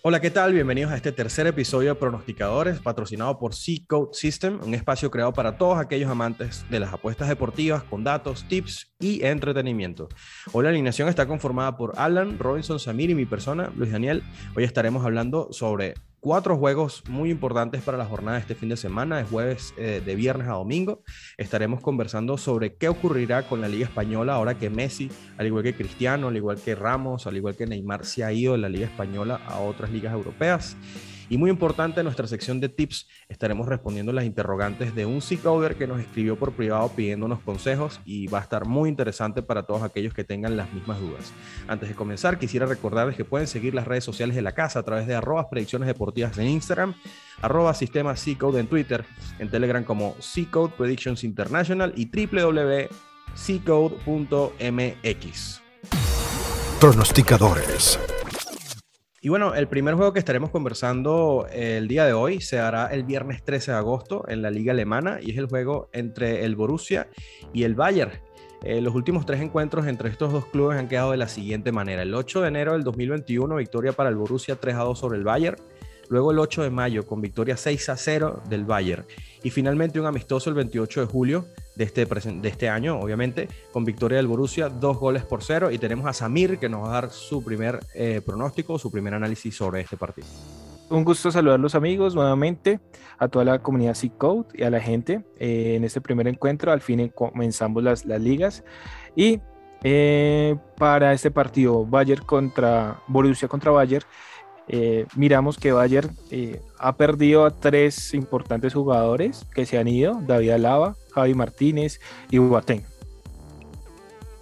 Hola, ¿qué tal? Bienvenidos a este tercer episodio de Pronosticadores, patrocinado por C Code System, un espacio creado para todos aquellos amantes de las apuestas deportivas con datos, tips y entretenimiento. Hoy la alineación está conformada por Alan, Robinson, Samir y mi persona, Luis Daniel. Hoy estaremos hablando sobre cuatro juegos muy importantes para la jornada de este fin de semana, de jueves eh, de viernes a domingo. Estaremos conversando sobre qué ocurrirá con la Liga Española ahora que Messi, al igual que Cristiano, al igual que Ramos, al igual que Neymar, se ha ido de la Liga Española a otras ligas europeas. Y muy importante, en nuestra sección de tips estaremos respondiendo las interrogantes de un C-Coder que nos escribió por privado pidiéndonos consejos y va a estar muy interesante para todos aquellos que tengan las mismas dudas. Antes de comenzar, quisiera recordarles que pueden seguir las redes sociales de la casa a través de predicciones deportivas en Instagram, arroba sistema C-Code en Twitter, en Telegram como C-Code Predictions International y www.ccode.mx. Pronosticadores y bueno, el primer juego que estaremos conversando eh, el día de hoy se hará el viernes 13 de agosto en la liga alemana y es el juego entre el Borussia y el Bayern. Eh, los últimos tres encuentros entre estos dos clubes han quedado de la siguiente manera. El 8 de enero del 2021, victoria para el Borussia 3 a 2 sobre el Bayern. Luego el 8 de mayo con victoria 6 a 0 del Bayern. Y finalmente un amistoso el 28 de julio de este, de este año, obviamente, con victoria del Borussia, dos goles por cero. Y tenemos a Samir que nos va a dar su primer eh, pronóstico, su primer análisis sobre este partido. Un gusto saludar los amigos nuevamente, a toda la comunidad C-Code y a la gente eh, en este primer encuentro. Al fin comenzamos las, las ligas. Y eh, para este partido, Bayern contra Borussia contra Bayern, eh, miramos que Bayern eh, ha perdido a tres importantes jugadores que se han ido, David Alaba, Javi Martínez y Boateng.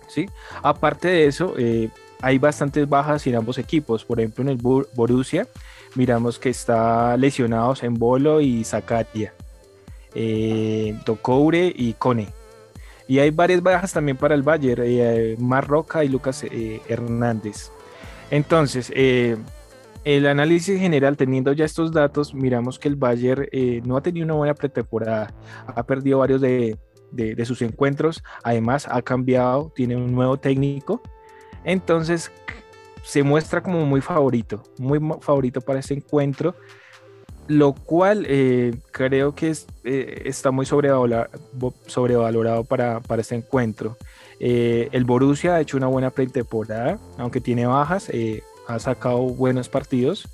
¿Sí? Aparte de eso, eh, hay bastantes bajas en ambos equipos. Por ejemplo, en el Borussia, miramos que está lesionados en Bolo y Zakaria, Tokoure y Kone. Y hay varias bajas también para el Bayern, Marroca y Lucas Hernández. Entonces, el análisis general, teniendo ya estos datos, miramos que el Bayern eh, no ha tenido una buena pretemporada, ha perdido varios de, sus encuentros, además ha cambiado, tiene un nuevo técnico, entonces se muestra como muy favorito, muy favorito para este encuentro, lo cual eh, creo que eh, está muy sobrevalorado, para, para, este encuentro. el Borussia ha hecho una buena pretemporada, aunque tiene bajas ha sacado buenos partidos.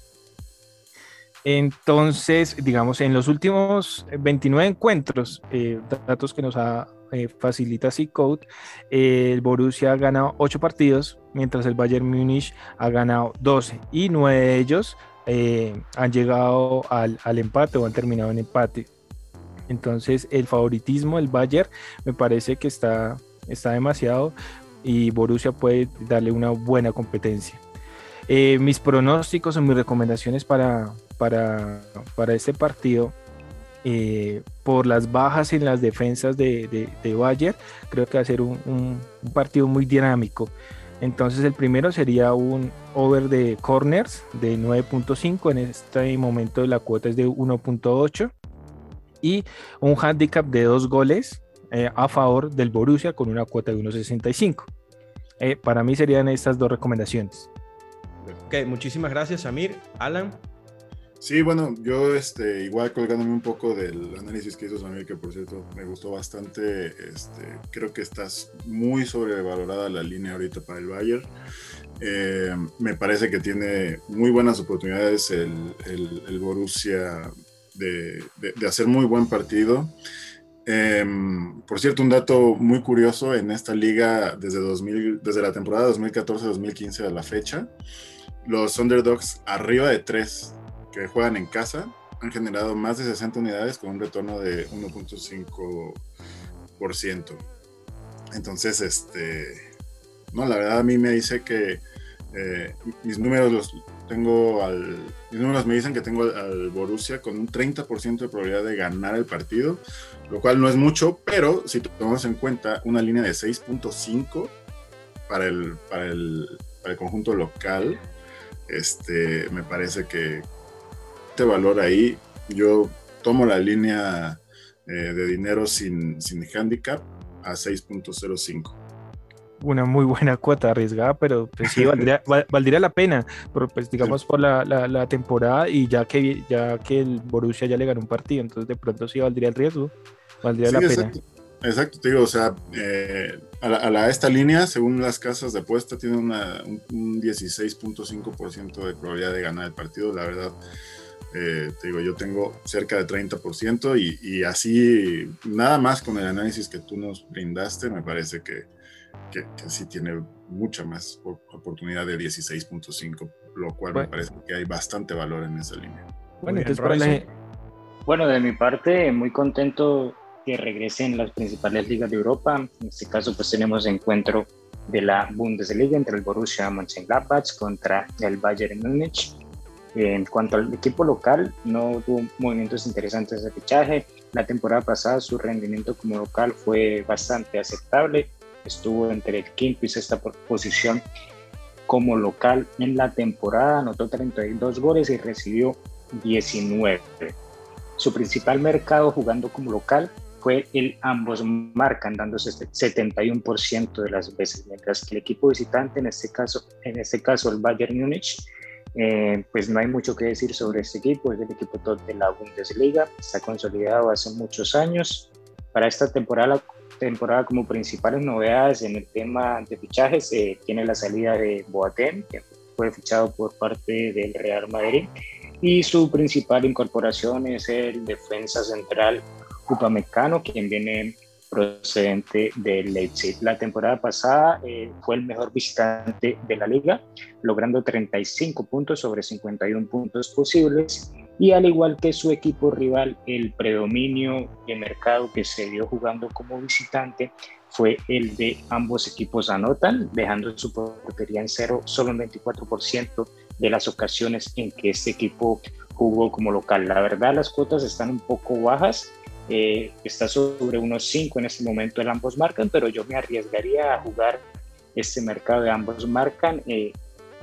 Entonces, digamos, en los últimos 29 encuentros, eh, datos que nos ha, eh, facilita C-Code, el Borussia ha ganado 8 partidos, mientras el Bayern Múnich ha ganado 12 y 9 de ellos eh, han llegado al, al, empate o han terminado en empate. Entonces, el favoritismo del Bayern me parece que está, está demasiado y Borussia puede darle una buena competencia. Eh, mis pronósticos o mis recomendaciones para, para, para este partido, eh, por las bajas en las defensas de, de, Bayern, creo que va a ser un, partido muy dinámico. Entonces el primero sería un over de corners de 9.5, en este momento la cuota es de 1.8 y un handicap de dos goles eh, a favor del Borussia con una cuota de 1.65. para mí serían estas dos recomendaciones. Ok, muchísimas gracias, Samir. Alan. Sí, bueno, yo este, igual colgándome un poco del análisis que hizo Samir, que por cierto me gustó bastante, este, creo que estás muy sobrevalorada la línea ahorita para el Bayern. Eh, me parece que tiene muy buenas oportunidades el, el, Borussia de, de, hacer muy buen partido. Em, por cierto, un dato muy curioso en esta liga desde, 2000, desde la temporada 2014-2015 a la fecha, los underdogs arriba de 3 que juegan en casa han generado más de 60 unidades con un retorno de 1.5%. Entonces, este, no, la verdad a mí me dice que eh, mis números los tengo al, mis me dicen que tengo al, Borussia con un 30% de probabilidad de ganar el partido, lo cual no es mucho, pero si tomamos en cuenta una línea de 6.5 para el, para, el, para el conjunto local, este, me parece que este valor ahí, yo tomo la línea eh, de dinero sin, sin handicap a 6.05. una muy buena cuota arriesgada, pero pues sí, valdría, valdría la pena, pero pues digamos por la, la, temporada y ya que, ya que el Borussia ya le ganó un partido, entonces de pronto sí valdría el riesgo, valdría la pena. Exacto, te digo, o sea, eh, a, la, esta línea, según las casas de apuesta, tiene una, un, 16.5% de probabilidad de ganar el partido. La verdad, eh, te digo, yo tengo cerca de 30% y, y, así, nada más con el análisis que tú nos brindaste, me parece que, que, sí tiene mucha más oportunidad de 16.5, lo cual me parece que hay bastante valor en esa línea. Bueno, entonces, bueno, de mi parte, muy contento que regresen las principales ligas de Europa. En este caso, pues tenemos encuentro de la Bundesliga entre el Borussia Mönchengladbach contra el Bayern Múnich. En cuanto al equipo local, no tuvo movimientos interesantes de fichaje. La temporada pasada su rendimiento como local fue bastante aceptable. Estuvo entre el quinto y sexta posición como local en la temporada. Anotó 32 goles y recibió 19. Su principal mercado jugando como local fue el ambos marcan dándose 71% este de las veces, mientras que el equipo visitante, en este caso, en este caso el Bayern Múnich, eh, pues no hay mucho que decir sobre este equipo, es el equipo top de la Bundesliga, está consolidado hace muchos años. Para esta temporada, temporada como principales novedades en el tema de fichajes, eh, tiene la salida de Boateng, que fue fichado por parte del Real Madrid, y su principal incorporación es el defensa central Upamecano, quien viene procedente de Leipzig. La temporada pasada eh, fue el mejor visitante de la liga, logrando 35 puntos sobre 51 puntos posibles. Y al igual que su equipo rival, el predominio de mercado que se dio jugando como visitante fue el de ambos equipos anotan, dejando su portería en cero solo un 24% de las ocasiones en que este equipo jugó como local. La verdad, las cuotas están un poco bajas eh, está sobre unos 5 en este momento el ambos marcan, pero yo me arriesgaría a jugar este mercado de ambos marcan eh,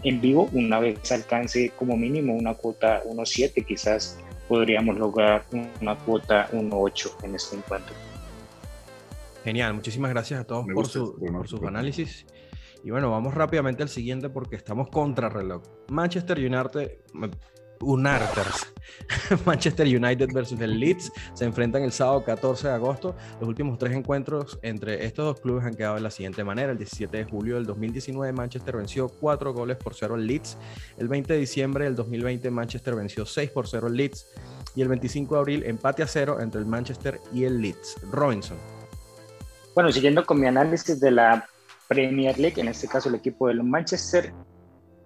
en vivo una vez alcance como mínimo una cuota 1.7, quizás podríamos lograr una cuota 1.8 en este encuentro. Genial, muchísimas gracias a todos por, su, por sus análisis. Y bueno, vamos rápidamente al siguiente porque estamos contra reloj. Manchester United, Unarters. Manchester United versus el Leeds se enfrentan el sábado 14 de agosto. Los últimos tres encuentros entre estos dos clubes han quedado de la siguiente manera. El 17 de julio del 2019 Manchester venció 4 goles por 0 al Leeds. El 20 de diciembre del 2020 Manchester venció 6 por 0 al Leeds. Y el 25 de abril empate a 0 entre el Manchester y el Leeds. Robinson. Bueno, siguiendo con mi análisis de la Premier League, en este caso el equipo del Manchester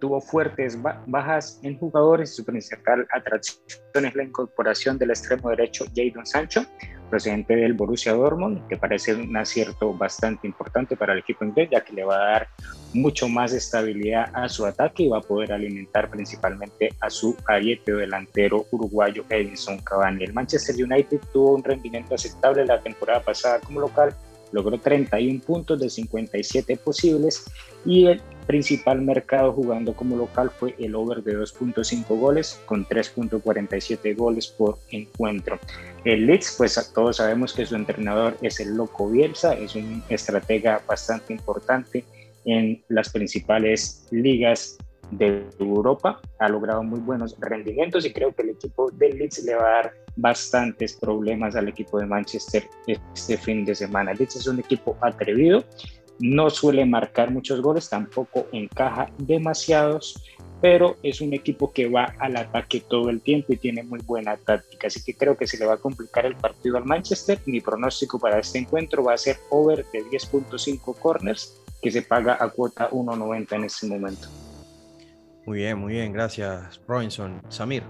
tuvo fuertes bajas en jugadores. Su principal atracción es la incorporación del extremo derecho Jadon Sancho, procedente del Borussia Dortmund, que parece un acierto bastante importante para el equipo inglés, ya que le va a dar mucho más estabilidad a su ataque y va a poder alimentar principalmente a su ariete delantero uruguayo Edinson Cavani. El Manchester United tuvo un rendimiento aceptable la temporada pasada como local, logró 31 puntos de 57 posibles y el principal mercado jugando como local fue el over de 2.5 goles con 3.47 goles por encuentro. El Leeds, pues todos sabemos que su entrenador es el Loco Bielsa, es un estratega bastante importante en las principales ligas de Europa, ha logrado muy buenos rendimientos y creo que el equipo del Leeds le va a dar bastantes problemas al equipo de Manchester este fin de semana. Leeds es un equipo atrevido, no suele marcar muchos goles, tampoco encaja demasiados, pero es un equipo que va al ataque todo el tiempo y tiene muy buena táctica. Así que creo que se le va a complicar el partido al Manchester. Mi pronóstico para este encuentro va a ser over de 10.5 corners, que se paga a cuota 1.90 en este momento. Muy bien, muy bien, gracias, Robinson. Samir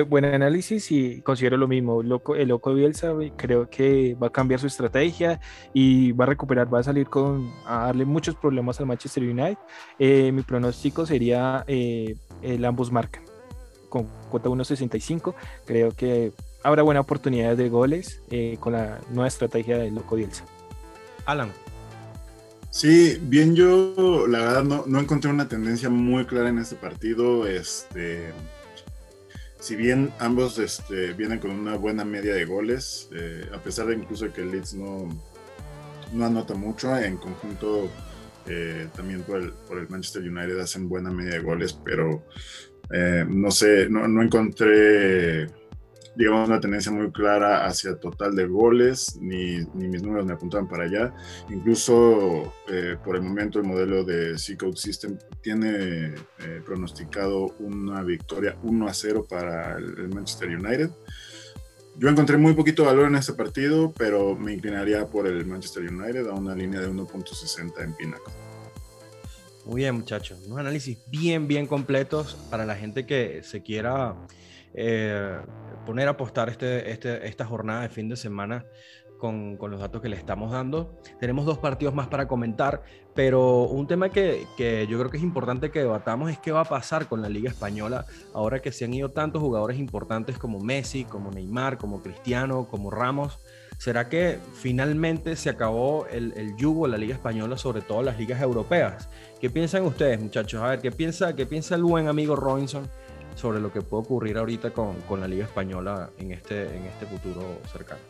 buen análisis y considero lo mismo. Loco, el loco Bielsa creo que va a cambiar su estrategia y va a recuperar, va a salir con a darle muchos problemas al Manchester United. Eh, mi pronóstico sería eh, el ambos marcan con cuota 1.65. Creo que habrá buena oportunidad de goles eh, con la nueva estrategia del loco Bielsa. Alan. Sí, bien yo la verdad no, no encontré una tendencia muy clara en este partido. Este, si bien ambos este, vienen con una buena media de goles, eh, a pesar de incluso que el Leeds no, no anota mucho, en conjunto eh, también por el, por el, Manchester United hacen buena media de goles, pero eh, no sé, no, no, encontré, digamos, una tendencia muy clara hacia total de goles, ni, ni mis números me apuntaban para allá. Incluso eh, por el momento el modelo de C-Code System tiene pronosticado una victoria 1 a 0 para el Manchester United. Yo encontré muy poquito valor en este partido, pero me inclinaría por el Manchester United a una línea de 1.60 en Pinnacle. Muy bien, muchachos. Unos análisis bien, bien completos para la gente que se quiera eh, poner a apostar este, este, esta jornada de fin de semana con, con, los datos que le estamos dando. Tenemos dos partidos más para comentar, pero un tema que, que, yo creo que es importante que debatamos es qué va a pasar con la Liga Española ahora que se han ido tantos jugadores importantes como Messi, como Neymar, como Cristiano, como Ramos. ¿Será que finalmente se acabó el, el yugo de la Liga Española, sobre todo las ligas europeas? ¿Qué piensan ustedes, muchachos? A ver, ¿qué piensa, qué piensa el buen amigo Robinson sobre lo que puede ocurrir ahorita con, con la Liga Española en este, en este futuro cercano?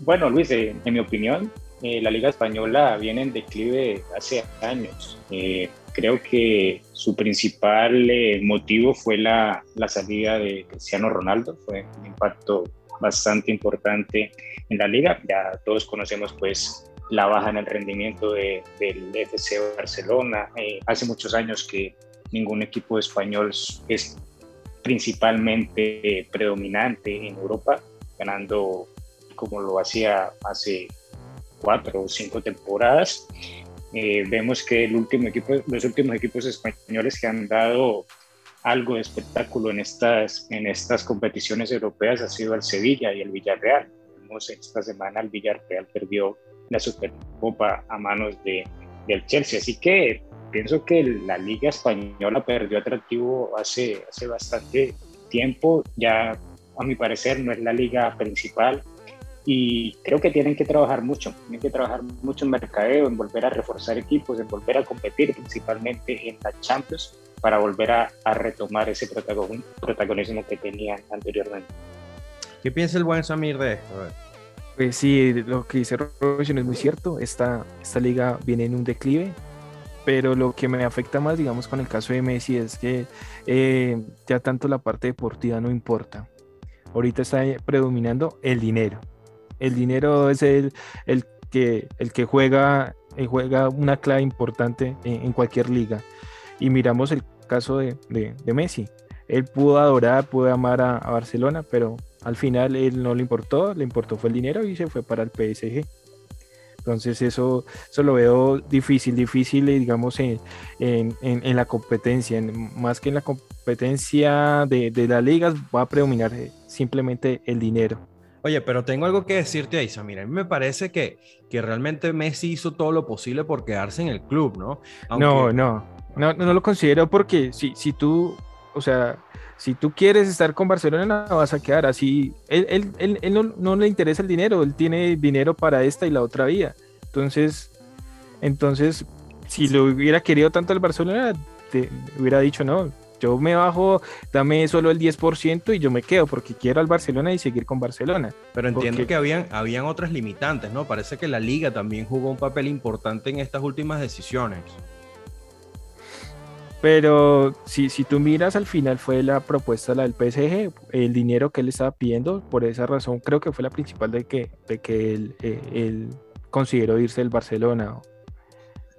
Bueno, Luis, eh, en mi opinión, eh, la Liga Española viene en declive hace años. Eh, creo que su principal motivo fue la, la, salida de Cristiano Ronaldo, fue un impacto bastante importante en la liga. Ya todos conocemos pues la baja en el rendimiento de, del FC Barcelona. hace muchos años que ningún equipo español es principalmente predominante en Europa, ganando como lo hacía hace cuatro o cinco temporadas. Eh, vemos que el último equipo, los últimos equipos españoles que han dado algo de espectáculo en estas, en estas competiciones europeas ha sido el Sevilla y el Villarreal. Vemos esta semana el Villarreal perdió la Supercopa a manos de, del Chelsea. Así que pienso que la Liga Española perdió atractivo hace, hace bastante tiempo. Ya, a mi parecer, no es la liga principal y creo que tienen que trabajar mucho, tienen que trabajar mucho en mercadeo, en volver a reforzar equipos, en volver a competir principalmente en la Champions para volver a, a retomar ese protagonismo que tenían anteriormente. ¿Qué piensa el buen Samir de esto? Pues sí, lo que dice Robinson es muy cierto, esta, esta liga viene en un declive, pero lo que me afecta más, digamos, con el caso de Messi es que eh, ya tanto la parte deportiva no importa. Ahorita está predominando el dinero el dinero es el, el, que, el que juega, eh, juega una clave importante en, cualquier liga. Y miramos el caso de, Messi. Él pudo adorar, pudo amar a, Barcelona, pero al final él no le importó, le importó fue el dinero y se fue para el PSG. Entonces eso, eso lo veo difícil, difícil, digamos, en, en, la competencia. más que en la competencia de, de las ligas, va a predominar eh, simplemente el dinero. Oye, pero tengo algo que decirte ahí, Mira, a mí me parece que, que realmente Messi hizo todo lo posible por quedarse en el club, ¿no? No, no, no, no lo considero porque si, si tú, o sea, si tú quieres estar con Barcelona, no vas a quedar así. Él, él, él, no, no, le interesa el dinero, él tiene dinero para esta y la otra vía. Entonces, entonces, si lo hubiera querido tanto el Barcelona, te hubiera dicho, no, yo me bajo, dame solo el 10% y yo me quedo porque quiero al Barcelona y seguir con Barcelona. Pero entiendo que habían, habían otras limitantes, ¿no? Parece que la liga también jugó un papel importante en estas últimas decisiones. Pero si, si tú miras al final fue la propuesta la del PSG, el dinero que él estaba pidiendo, por esa razón creo que fue la principal de que, de que él, eh, él consideró irse del Barcelona.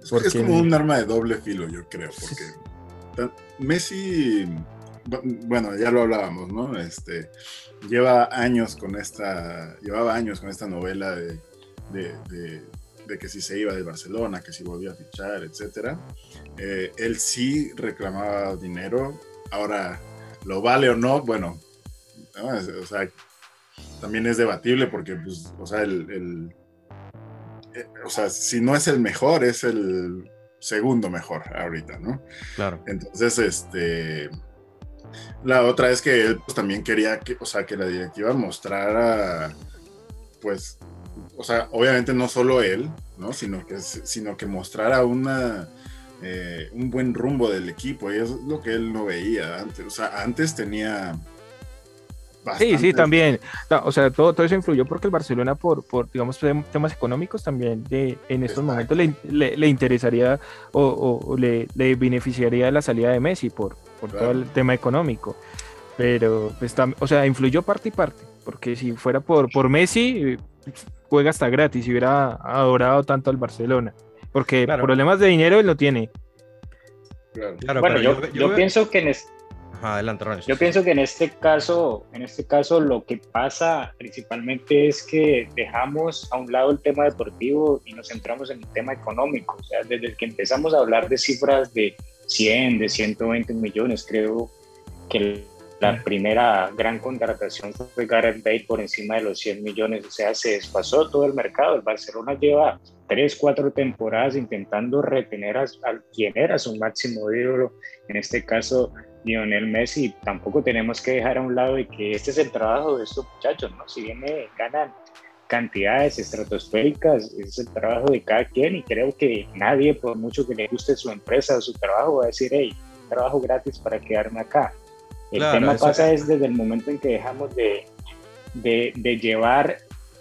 es como un arma de doble filo, yo creo, porque Messi, bueno, ya lo hablábamos, ¿no? Este, lleva años con esta, llevaba años con esta novela de, de, que si se iba de Barcelona, que si volvía a fichar, etcétera. Eh, él sí reclamaba dinero. Ahora, ¿lo vale o no? Bueno, o sea, también es debatible porque, pues, o sea, el, eh, o sea, si no es el mejor, es el segundo mejor ahorita, ¿no? Claro. Entonces, este, la otra es que él pues, también quería que, o sea, que la directiva mostrara, pues, o sea, obviamente no solo él, ¿no? Sino que, sino que mostrara una, eh, un buen rumbo del equipo, y es lo que él no veía antes. O sea, antes tenía, Sí, sí, también. O sea, todo, todo eso influyó porque el Barcelona, por, por digamos, temas económicos también, de, en estos momentos le, le, interesaría o, le, le, beneficiaría la salida de Messi por, por todo el tema económico. Pero, pues, o sea, influyó parte y parte. Porque si fuera por, por Messi, juega hasta gratis, si hubiera adorado tanto al Barcelona. Porque problemas de dinero él no tiene. Claro. bueno, yo, yo, pienso que en adelante, Yo pienso que en este caso, en este caso lo que pasa principalmente es que dejamos a un lado el tema deportivo y nos centramos en el tema económico. O sea, desde que empezamos a hablar de cifras de 100, de 120 millones, creo que la primera gran contratación fue Gareth Bale por encima de los 100 millones, o sea, se desfasó todo el mercado. El Barcelona lleva tres, cuatro temporadas intentando retener a, quien era su máximo ídolo, en este caso Lionel Messi. Tampoco tenemos que dejar a un lado de que este es el trabajo de estos muchachos, ¿no? Si bien ganan cantidades estratosféricas, es el trabajo de cada quien y creo que nadie, por mucho que le guste su empresa o su trabajo, va a decir, hey, trabajo gratis para quedarme acá. El tema pasa es... desde el momento en que dejamos de, de, de, llevar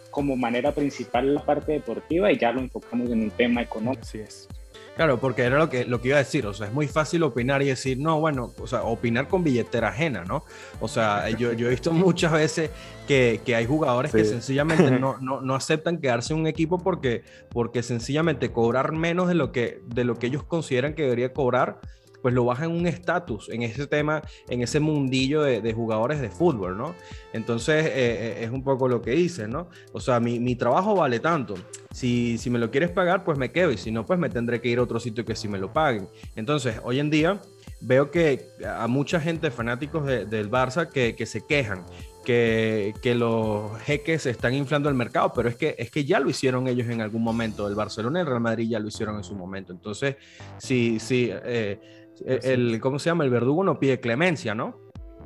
como manera principal la parte deportiva y ya lo enfocamos en un tema económico. Así es. Claro, porque era lo que, lo que iba a decir, o sea, es muy fácil opinar y decir, no, bueno, o sea, opinar con billetera ajena, ¿no? O sea, yo, yo he visto muchas veces que, que hay jugadores que sencillamente no, no, no, aceptan quedarse en un equipo porque, porque sencillamente cobrar menos de lo, que, de lo que ellos consideran que debería cobrar pues lo baja en un estatus en ese tema, en ese mundillo de, jugadores de fútbol, ¿no? Entonces eh, eh, es un poco lo que dice, ¿no? O sea, mi, trabajo vale tanto. Si, si me lo quieres pagar, pues me quedo y si no, pues me tendré que ir a otro sitio que sí me lo paguen. Entonces, hoy en día veo que a mucha gente, fanáticos del Barça, que, que se quejan que, que, los jeques están inflando el mercado, pero es que, es que ya lo hicieron ellos en algún momento. El Barcelona y el Real Madrid ya lo hicieron en su momento. Entonces, sí, sí, eh, eh, el, ¿cómo se llama? El verdugo no pide clemencia, ¿no?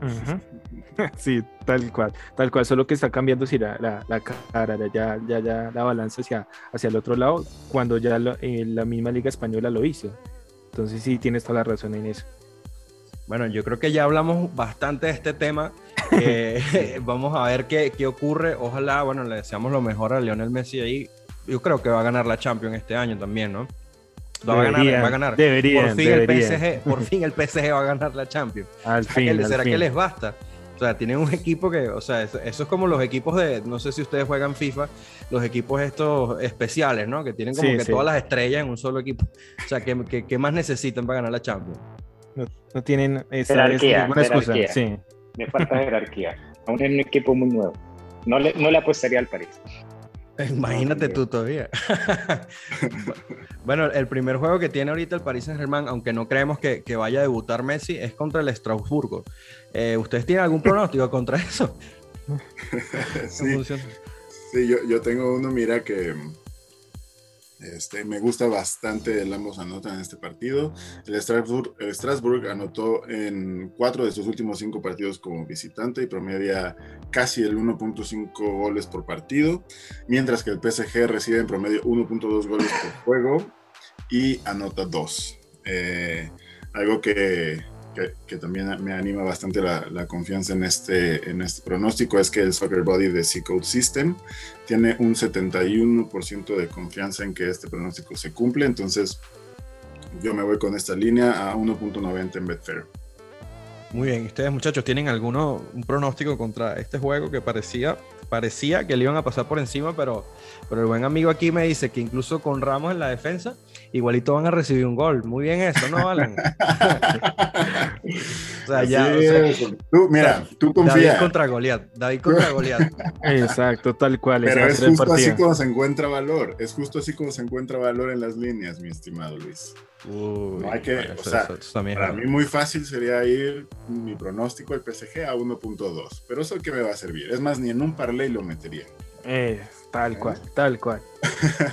Sí, tal cual, tal cual, solo que está cambiando si la, la, cara, ya, ya, ya la balanza hacia, hacia el otro lado, cuando ya eh, la misma Liga Española lo hizo. Entonces sí, tienes toda la razón en eso. Bueno, yo creo que ya hablamos bastante de este tema. vamos a ver qué, qué, ocurre. Ojalá, bueno, le deseamos lo mejor a Lionel Messi ahí. Yo creo que va a ganar la Champions este año también, ¿no? Va a ganar, va a ganar. por, fin El PSG, por fin el PSG va a ganar la Champions. Al fin, ¿Será que les basta? O sea, tienen un equipo que, o sea, eso, es como los equipos de, no sé si ustedes juegan FIFA, los equipos estos especiales, ¿no? Que tienen como que todas las estrellas en un solo equipo. O sea, ¿qué, qué, más necesitan para ganar la Champions? No, tienen esa, jerarquía, excusa. Sí. Me falta jerarquía. Aún es un equipo muy nuevo. No le, no le apostaría al París. Imagínate tú todavía. bueno, el primer juego que tiene ahorita el Paris Saint Germain, aunque no creemos que, vaya a debutar Messi, es contra el Strasburgo. Eh, ¿Ustedes tienen algún pronóstico contra eso? sí, sí yo, yo, tengo uno, mira, que este, me gusta bastante el ambos anotan en este partido. El Strasbourg, anotó en cuatro de sus últimos cinco partidos como visitante y promedia casi el 1.5 goles por partido, mientras que el PSG recibe en promedio 1.2 goles por juego y anota dos. Eh, algo que que, también me anima bastante la, confianza en este, en este pronóstico es que el Soccer Body de C-Code System tiene un 71% de confianza en que este pronóstico se cumple, entonces yo me voy con esta línea a 1.90 en Betfair. Muy bien, ¿ustedes muchachos tienen alguno un pronóstico contra este juego que parecía parecía que le iban a pasar por encima, pero, pero el buen amigo aquí me dice que incluso con Ramos en la defensa, igualito van a recibir un gol. Muy bien eso, ¿no, Alan? o sea, ya. tú, mira, tú confías. David contra Goliat. David contra Goliat. Exacto, tal cual. Pero es justo así como se encuentra valor. Es justo así como se encuentra valor en las líneas, mi estimado Luis. no hay que, o sea, para mí muy fácil sería ir mi pronóstico el PSG a 1.2, pero eso que me va a servir. Es más, ni en un parlay lo metería. Eh, tal cual, tal cual.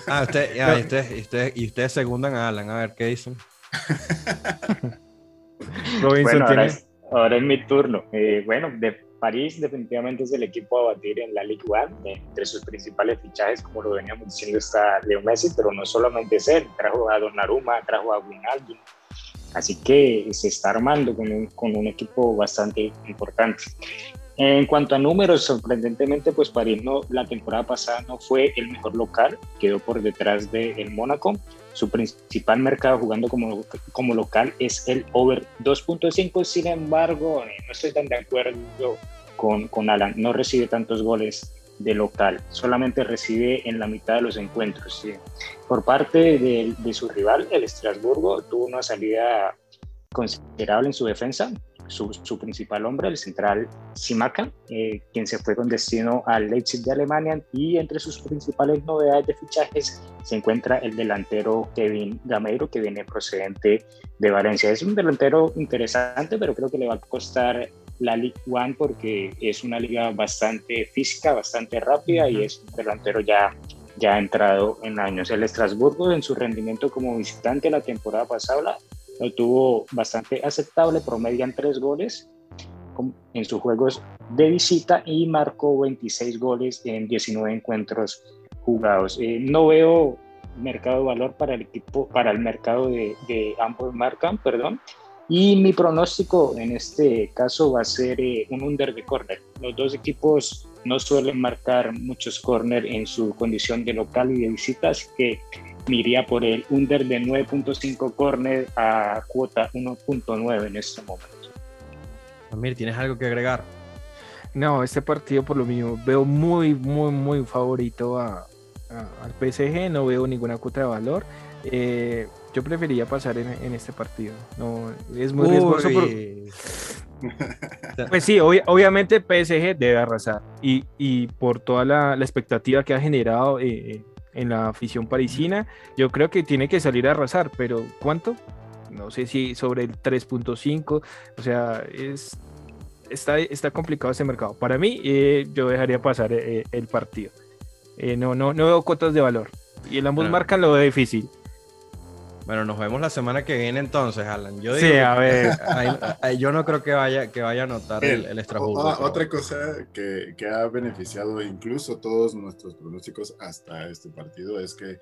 ah, usted, ya, y, ustedes, y, ustedes, y ustedes segundan a Alan, a ver qué dicen. bueno, ahora es, ahora es, mi turno. Eh, bueno, de París definitivamente es el equipo a batir en la Ligue 1. Entre sus principales fichajes, como lo veníamos diciendo, está Leo Messi, pero no solamente es él. Trajo a Donnarumma, trajo a Wijnaldum. Así que se está armando con un, con un equipo bastante importante. En cuanto a números, sorprendentemente, pues París no, la temporada pasada no fue el mejor local, quedó por detrás del el Mónaco. Su principal mercado jugando como, como local es el over 2.5, sin embargo, no estoy tan de acuerdo con, con Alan, no recibe tantos goles de local, solamente recibe en la mitad de los encuentros. Por parte de, de, su rival, el Estrasburgo, tuvo una salida considerable en su defensa, su, principal hombre, el central Simaka, eh, quien se fue con destino al Leipzig de Alemania y entre sus principales novedades de fichajes se encuentra el delantero Kevin Gameiro, que viene procedente de Valencia. Es un delantero interesante, pero creo que le va a costar la League One porque es una liga bastante física, bastante rápida y es un delantero ya ya ha entrado en años. El Estrasburgo en su rendimiento como visitante la temporada pasada lo tuvo bastante aceptable, promedian tres goles en sus juegos de visita y marcó 26 goles en 19 encuentros jugados. Eh, no veo mercado de valor para el equipo, para el mercado de, de ambos marcan, perdón. Y mi pronóstico en este caso va a ser eh, un under de corner. Los dos equipos no suelen marcar muchos corner en su condición de local y de visita, así que me iría por el under de 9.5 corner a cuota 1.9 en este momento. Amir, ¿tienes algo que agregar? No, este partido por lo mismo veo muy, muy, muy favorito a, al PSG, no veo ninguna cuota de valor. Eh, yo preferiría pasar en, este partido. No, es muy riesgoso. Pues sí, obviamente PSG debe arrasar. Y, y por toda la, la, expectativa que ha generado eh, eh en la afición parisina. Yo creo que tiene que salir a arrasar, pero ¿cuánto? No sé si sobre el 3.5, o sea, es, está, está complicado ese mercado. Para mí, eh, yo dejaría pasar eh, el partido. Eh, no, no, no veo cuotas de valor. Y el ambos marcan lo veo difícil. Bueno, nos vemos la semana que viene entonces, Alan. Yo sí, a ver. yo no creo que vaya, que vaya a notar el, el Otra cosa que, que, ha beneficiado incluso todos nuestros pronósticos hasta este partido es que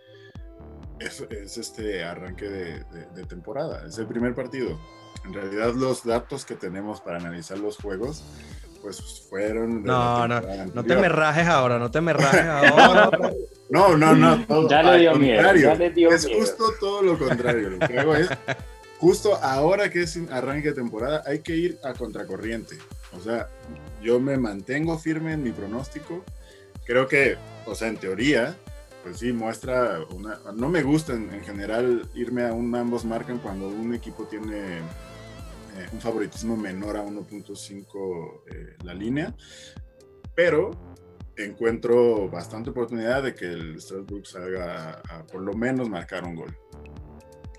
es, es este arranque de, de, temporada. Es el primer partido. En realidad los datos que tenemos para analizar los juegos pues fueron... No, no, no te me rajes ahora, no te me rajes ahora. no, no, no. ya le dio miedo. Ya le dio es justo todo lo contrario. Lo que hago es, justo ahora que es arranque de temporada, hay que ir a contracorriente. O sea, yo me mantengo firme en mi pronóstico. Creo que, o sea, en teoría, pues sí, muestra una... No me gusta en, en general irme a un ambos marcan cuando un equipo tiene eh, un favoritismo menor a 1.5 eh, la línea, pero encuentro bastante oportunidad de que el Strasbourg salga a, por lo menos marcar un gol.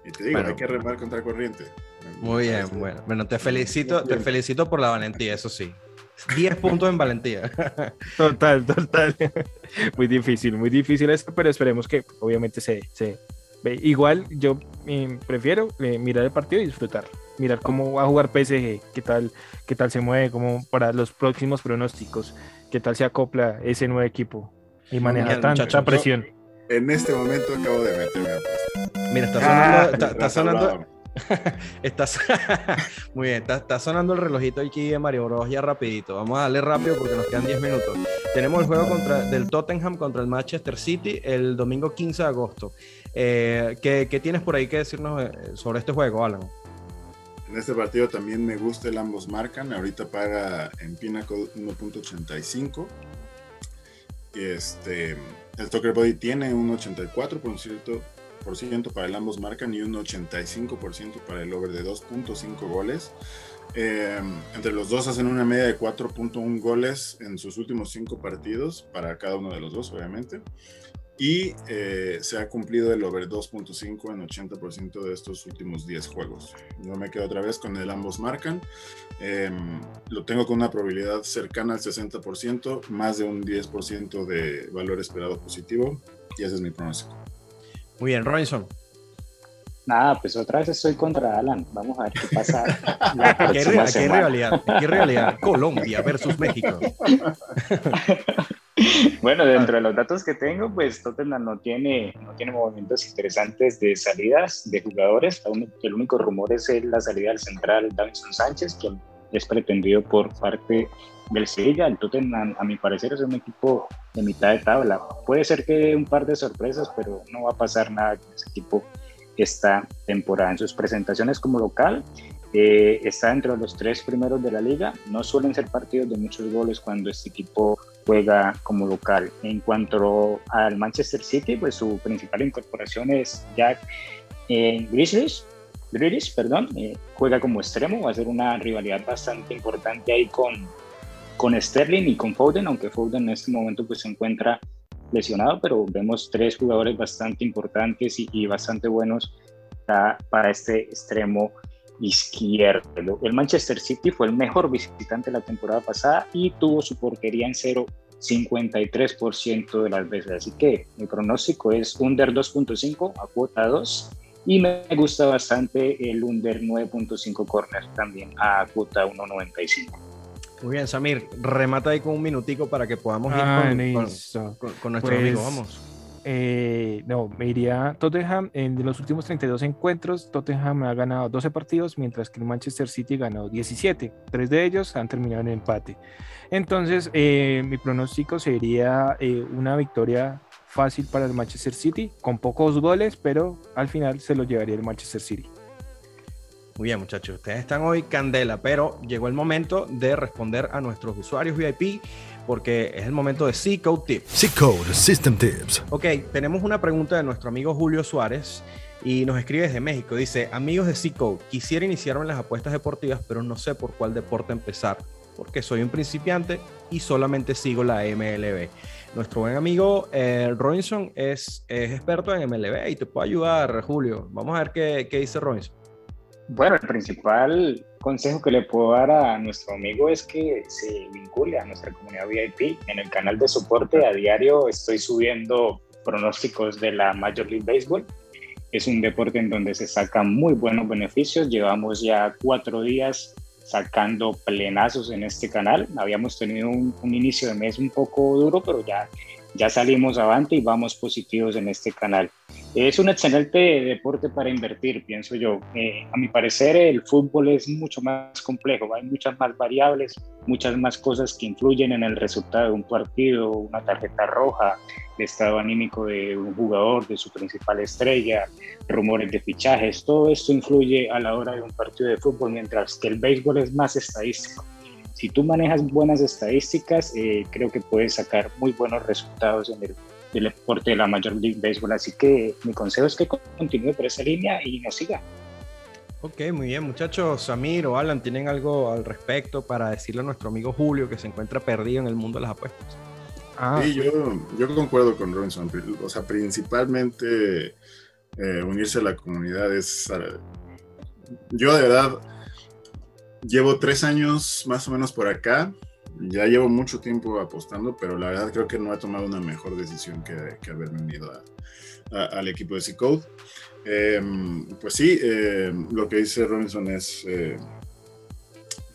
Y te digo, hay que remar contra corriente. Muy bien, bueno. Bueno, te felicito, te felicito por la valentía, eso sí. 10 puntos en valentía. Total, total. Muy difícil, muy difícil esto, pero esperemos que obviamente se, se igual yo eh, prefiero mirar el partido y disfrutar mirar cómo va a jugar PSG, qué tal, qué tal se mueve, como para los próximos pronósticos, qué tal se acopla ese nuevo equipo y maneja tanta presión. en este momento acabo de meterme Mira, está sonando, está, sonando, está, muy bien, está, sonando el relojito aquí de Mario Bros. ya rapidito. Vamos a darle rápido porque nos quedan 10 minutos. Tenemos el juego contra, del Tottenham contra el Manchester City el domingo 15 de agosto. Eh, ¿qué, ¿qué, tienes por ahí que decirnos eh, sobre este juego, Alan? En este partido también me gusta el ambos marcan. Ahorita paga en Pinnacle 1.85. Este, el Tucker Body tiene un 84% para el ambos marcan y un 85% para el over de 2.5 goles. Em, entre los dos hacen una media de 4.1 goles en sus últimos 5 partidos para cada uno de los dos, obviamente y eh, se ha cumplido el over 2.5 en 80% de estos últimos 10 juegos. Yo me quedo otra vez con el ambos marcan. Em, lo tengo con una probabilidad cercana al 60%, más de un 10% de valor esperado positivo y ese es mi pronóstico. Muy bien, Robinson. Nada, pues otra vez estoy contra Alan. Vamos a ver qué pasa. ¿Qué, realidad? ¿Qué realidad? Colombia versus México. Bueno, dentro de los datos que tengo, pues Tottenham no tiene, no tiene movimientos interesantes de salidas de jugadores. El único rumor es la salida del central Davinson Sánchez, quien es pretendido por parte del Sevilla. El Tottenham, a mi parecer, es un equipo de mitad de tabla. Puede ser que un par de sorpresas, pero no va a pasar nada con ese equipo esta temporada. En sus presentaciones como local, eh, está dentro de los tres primeros de la liga. No suelen ser partidos de muchos goles cuando este equipo juega como local. En cuanto al Manchester City, pues su principal incorporación es Jack eh, Grizzlies. perdón, eh, juega como extremo, va a ser una rivalidad bastante importante ahí con, con Sterling y con Foden, aunque Foden en este momento pues se encuentra lesionado, pero vemos tres jugadores bastante importantes y, bastante buenos para, para este extremo izquierdo. El Manchester City fue el mejor visitante la temporada pasada y tuvo su portería en cero 53% de las veces. Así que mi pronóstico es under 2.5 a cuota 2 y me gusta bastante el under 9.5 corner también a cuota 1.95. Muy bien, Samir, remata ahí con un minutico para que podamos ir ah, con, nuestro amigo. Pues, Vamos. Eh, no, me iría Tottenham. En los últimos 32 encuentros, Tottenham ha ganado 12 partidos, mientras que el Manchester City ganó 17. Tres de ellos han terminado en empate. Entonces, eh, mi pronóstico sería eh, una victoria fácil para el Manchester City, con pocos goles, pero al final se lo llevaría el Manchester City. Muy bien, muchachos, ustedes están hoy candela, pero llegó el momento de responder a nuestros usuarios VIP porque es el momento de C-Code Tips. C-Code System Tips. Ok, tenemos una pregunta de nuestro amigo Julio Suárez y nos escribe desde México. Dice, amigos de C-Code, quisiera iniciarme en las apuestas deportivas, pero no sé por cuál deporte empezar, porque soy un principiante y solamente sigo la MLB. Nuestro buen amigo eh, Robinson es, es, experto en MLB y te puede ayudar, Julio. Vamos a ver qué, qué dice Robinson. Bueno, el principal consejo que le puedo dar a nuestro amigo es que se vincule a nuestra comunidad VIP. En el canal de soporte a diario estoy subiendo pronósticos de la Major League Baseball. Es un deporte en donde se sacan muy buenos beneficios. Llevamos ya cuatro días sacando plenazos en este canal. Habíamos tenido un, un inicio de mes un poco duro, pero ya ya salimos avante y vamos positivos en este canal. Es un excelente deporte para invertir, pienso yo. Eh, a mi parecer, el fútbol es mucho más complejo, hay muchas más variables, muchas más cosas que influyen en el resultado de un partido, una tarjeta roja, el estado anímico de un jugador, de su principal estrella, rumores de fichajes, todo esto influye a la hora de un partido de fútbol, mientras que el béisbol es más estadístico si tú manejas buenas estadísticas, eh, creo que puedes sacar muy buenos resultados en el, deporte de la Major League Baseball. Así que mi consejo es que continúe por esa línea y nos siga. Ok, muy bien, muchachos. Samir o Alan, ¿tienen algo al respecto para decirle a nuestro amigo Julio que se encuentra perdido en el mundo de las apuestas? Ah. Sí, yo, yo concuerdo con Robinson. O sea, principalmente eh, unirse a la comunidad es. Yo de verdad Llevo tres años más o menos por acá. Ya llevo mucho tiempo apostando, pero la verdad creo que no he tomado una mejor decisión que, que haber venido al equipo de C-Code. Em, pues sí, em, lo que dice Robinson es eh,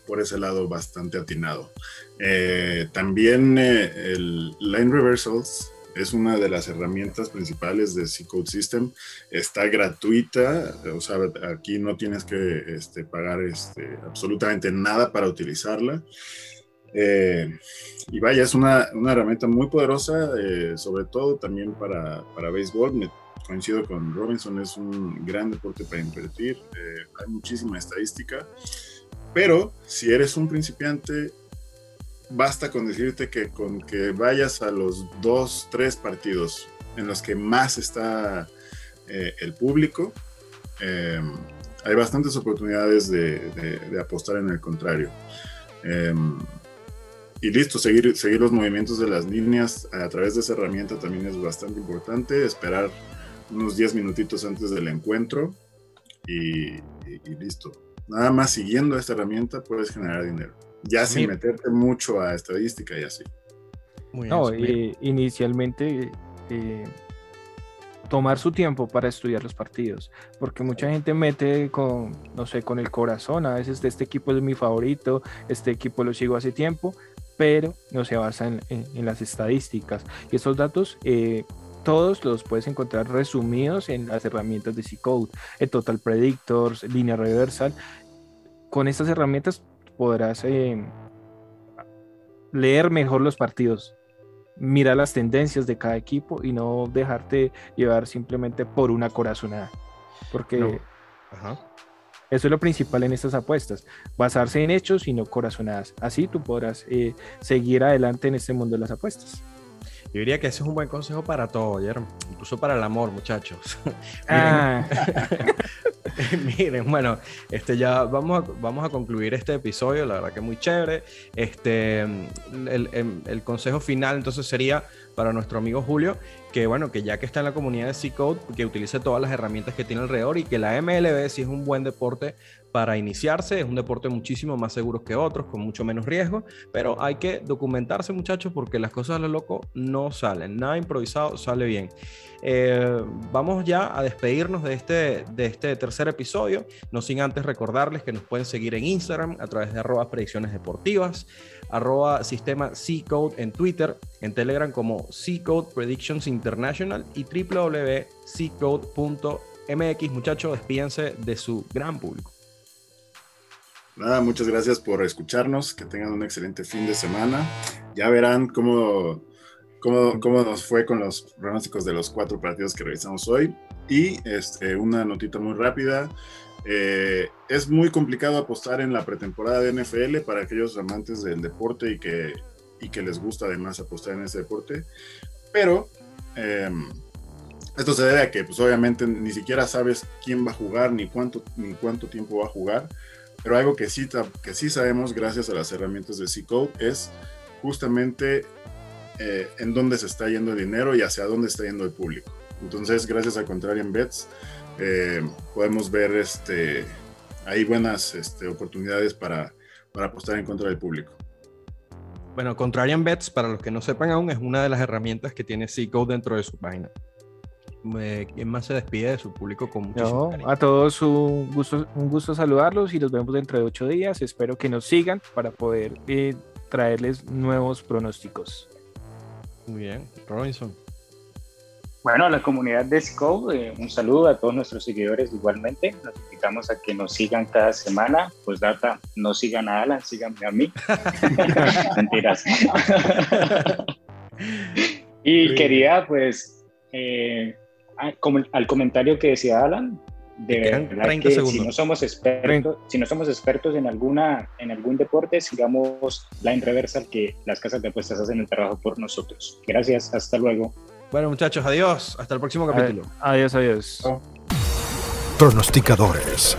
por ese lado bastante atinado. Eh, también eh, el Line Reversals es una de las herramientas principales de C-Code System. Está gratuita, o sea, aquí no tienes que este, pagar este, absolutamente nada para utilizarla. Eh, y vaya, es una, una herramienta muy poderosa, eh, sobre todo también para, para béisbol. Me, coincido con Robinson, es un gran deporte para invertir. Eh, hay muchísima estadística. Pero si eres un principiante, basta con decirte que con que vayas a los dos, tres partidos en los que más está eh, el público, eh, hay bastantes oportunidades de, apostar en el contrario. Eh, y listo, seguir, seguir los movimientos de las líneas a través de esa herramienta también es bastante importante. Esperar unos 10 minutitos antes del encuentro y listo. Nada más siguiendo esta herramienta puedes generar dinero ya sin meterte mucho a estadística y así. no, eh, inicialmente eh, tomar su tiempo para estudiar los partidos, porque mucha gente mete con, no sé, con el corazón, a veces este equipo es mi favorito, este equipo lo sigo hace tiempo, pero no se basa en, las estadísticas. Y esos datos eh, todos los puedes encontrar resumidos en las herramientas de C-Code, el Total Predictors, línea reversal. Con estas herramientas podrás eh, leer mejor los partidos, mirar las tendencias de cada equipo y no dejarte llevar simplemente por una corazonada. Porque eso es lo principal en estas apuestas, basarse en hechos y no corazonadas. Así tú podrás eh, seguir adelante en este mundo de las apuestas. Yo diría que ese es un buen consejo para todo, Guillermo. Incluso para el amor, muchachos. Ah. Miren, bueno, este ya vamos a, vamos a concluir este episodio, la verdad que muy chévere. Este, el, el consejo final entonces sería para nuestro amigo Julio, que bueno, que ya que está en la comunidad de C-Code, que utilice todas las herramientas que tiene alrededor y que la MLB sí es un buen deporte para iniciarse, es un deporte muchísimo más seguro que otros, con mucho menos riesgo, pero hay que documentarse muchachos porque las cosas a lo loco no salen, nada improvisado sale bien. Eh, vamos ya a despedirnos de este, de este tercer episodio, no sin antes recordarles que nos pueden seguir en Instagram a través de arroba predicciones deportivas, arroba sistema C-Code en Twitter, en Telegram como C-Code Predictions International y www.ccode.mx. Muchachos, despídense de su gran público. Nada, muchas gracias por escucharnos, que tengan un excelente fin de semana. Ya verán cómo, cómo, cómo nos fue con los pronósticos de los cuatro partidos que revisamos hoy. Y este, una notita muy rápida. Eh, es muy complicado apostar en la pretemporada de NFL para aquellos amantes del deporte y que, y que les gusta además apostar en ese deporte. Pero em, esto se debe a que pues obviamente ni siquiera sabes quién va a jugar ni cuánto, ni cuánto tiempo va a jugar. Pero algo que sí, que sí sabemos gracias a las herramientas de C-Code es justamente eh, en dónde se está yendo el dinero y hacia dónde está yendo el público. Entonces, gracias a Contrarian Bets, eh, podemos ver este, hay buenas este, oportunidades para, para apostar en contra del público. Bueno, Contrarian Bets, para los que no sepan aún, es una de las herramientas que tiene C-Code dentro de su página. ¿Quién más se despide de su público con muchísimo A todos un gusto, un gusto saludarlos y los vemos dentro de ocho días. Espero que nos sigan para poder eh, traerles nuevos pronósticos. Muy bien, Robinson. Bueno, a la comunidad de Scope, eh, un saludo a todos nuestros seguidores igualmente. Nos invitamos a que nos sigan cada semana. Pues data, no sigan a Alan, síganme a mí. Mentiras. y quería pues eh, al comentario que decía Alan, de verdad que si no somos expertos, si no somos expertos en alguna en algún deporte, sigamos Line Reversal que las casas de apuestas hacen el trabajo por nosotros. Gracias, hasta luego. Bueno, muchachos, adiós. Hasta el próximo capítulo. Adiós, adiós. Pronosticadores